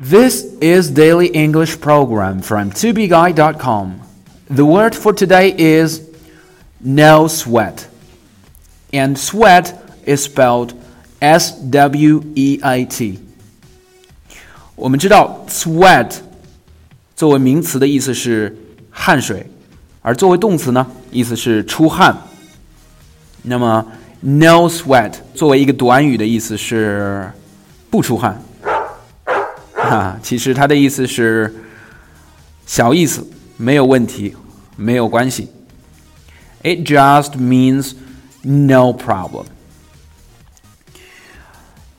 This is Daily English Program from tobeguide.com. The word for today is no sweat. And sweat is spelled S W E A T. 我们知道 sweat 作为名词的意思是汗水，而作为动词呢，意思是出汗。那么 no sweat 作为一个短语的意思是不出汗。 哈，其实它的意思是小意思，没有问题，没有关系。It just means no problem.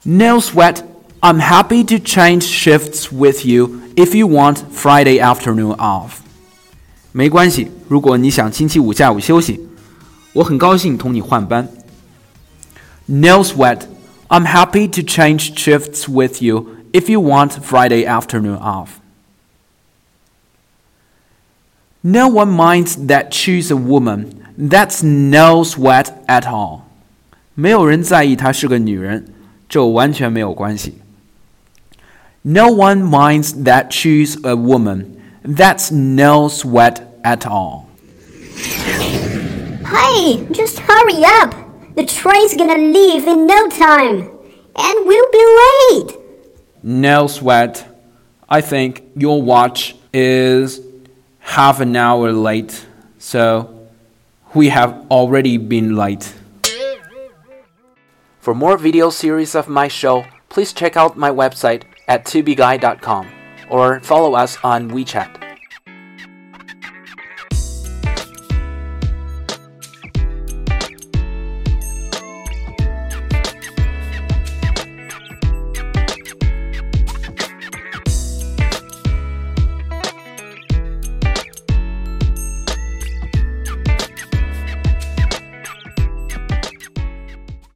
No sweat. I'm happy to change shifts with you if you want Friday afternoon off. 没关系，如果你想星期五下午休息，我很高兴同你换班。No sweat. I'm happy to change shifts with you if you want Friday afternoon off. No one minds that she's a woman. That's no sweat at all. 没有人在意她是个女人，这完全没有关系。No one minds that she's a woman. That's no sweat at all. Hey, just hurry up. The train's gonna leave in no time. And we'll be late. No sweat. I think your watch is half an hour late, so we have already been late. For more video series of my show, please check out my website at tubeguy.com or follow us on WeChat.